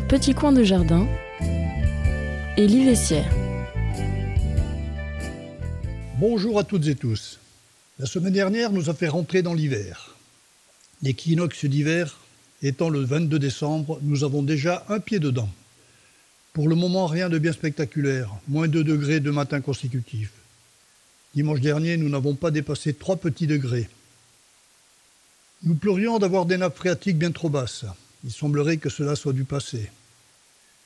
Petit coin de jardin. Élie Vessière. Bonjour à toutes et tous. La semaine dernière nous a fait rentrer dans l'hiver. L'équinoxe d'hiver étant le 22 décembre, nous avons déjà un pied dedans. Pour le moment, rien de bien spectaculaire, moins 2 degrés de matin consécutifs. Dimanche dernier, nous n'avons pas dépassé 3 petits degrés. Nous pleurions d'avoir des nappes phréatiques bien trop basses. Il semblerait que cela soit du passé.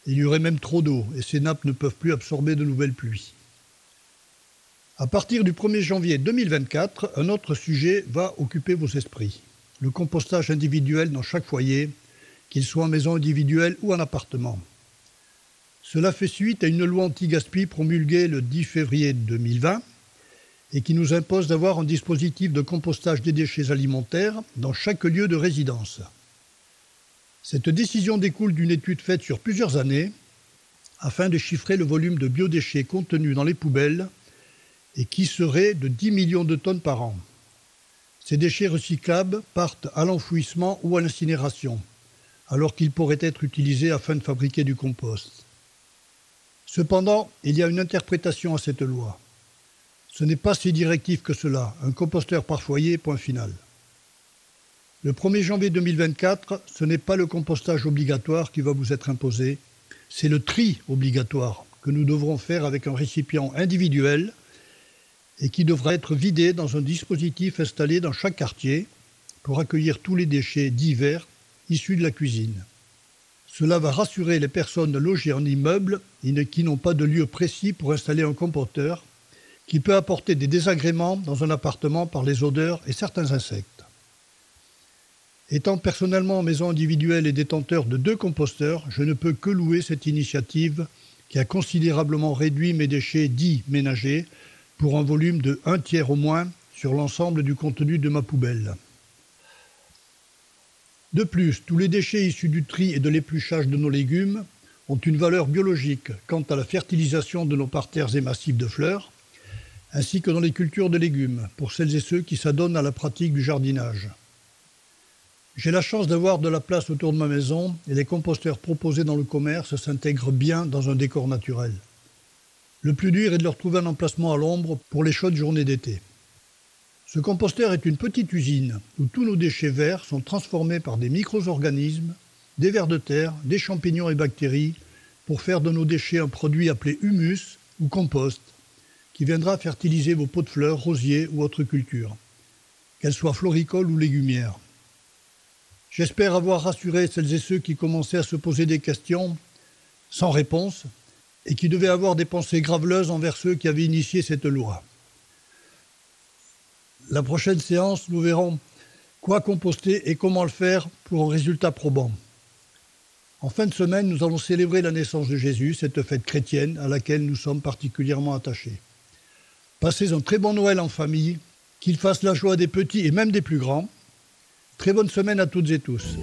Il y aurait même trop d'eau et ces nappes ne peuvent plus absorber de nouvelles pluies. À partir du 1er janvier 2024, un autre sujet va occuper vos esprits. Le compostage individuel dans chaque foyer, qu'il soit en maison individuelle ou en appartement. Cela fait suite à une loi anti-gaspi promulguée le 10 février 2020 et qui nous impose d'avoir un dispositif de compostage des déchets alimentaires dans chaque lieu de résidence. Cette décision découle d'une étude faite sur plusieurs années afin de chiffrer le volume de biodéchets contenus dans les poubelles et qui serait de 10 millions de tonnes par an. Ces déchets recyclables partent à l'enfouissement ou à l'incinération, alors qu'ils pourraient être utilisés afin de fabriquer du compost. Cependant, il y a une interprétation à cette loi. Ce n'est pas si directif que cela, un composteur par foyer, point final. Le 1er janvier 2024, ce n'est pas le compostage obligatoire qui va vous être imposé, c'est le tri obligatoire que nous devrons faire avec un récipient individuel et qui devra être vidé dans un dispositif installé dans chaque quartier pour accueillir tous les déchets divers issus de la cuisine. Cela va rassurer les personnes logées en immeuble et qui n'ont pas de lieu précis pour installer un composteur qui peut apporter des désagréments dans un appartement par les odeurs et certains insectes. Étant personnellement en maison individuelle et détenteur de deux composteurs, je ne peux que louer cette initiative qui a considérablement réduit mes déchets dits ménagers pour un volume de un tiers au moins sur l'ensemble du contenu de ma poubelle. De plus, tous les déchets issus du tri et de l'épluchage de nos légumes ont une valeur biologique quant à la fertilisation de nos parterres et massifs de fleurs, ainsi que dans les cultures de légumes, pour celles et ceux qui s'adonnent à la pratique du jardinage. J'ai la chance d'avoir de la place autour de ma maison et les composteurs proposés dans le commerce s'intègrent bien dans un décor naturel. Le plus dur est de leur trouver un emplacement à l'ombre pour les chaudes journées d'été. Ce composteur est une petite usine où tous nos déchets verts sont transformés par des micro-organismes, des vers de terre, des champignons et bactéries pour faire de nos déchets un produit appelé humus ou compost qui viendra fertiliser vos pots de fleurs, rosiers ou autres cultures, qu'elles soient floricoles ou légumières. J'espère avoir rassuré celles et ceux qui commençaient à se poser des questions sans réponse et qui devaient avoir des pensées graveleuses envers ceux qui avaient initié cette loi. La prochaine séance, nous verrons quoi composter et comment le faire pour un résultat probant. En fin de semaine, nous allons célébrer la naissance de Jésus, cette fête chrétienne à laquelle nous sommes particulièrement attachés. Passez un très bon Noël en famille, qu'il fasse la joie des petits et même des plus grands. Très bonne semaine à toutes et tous.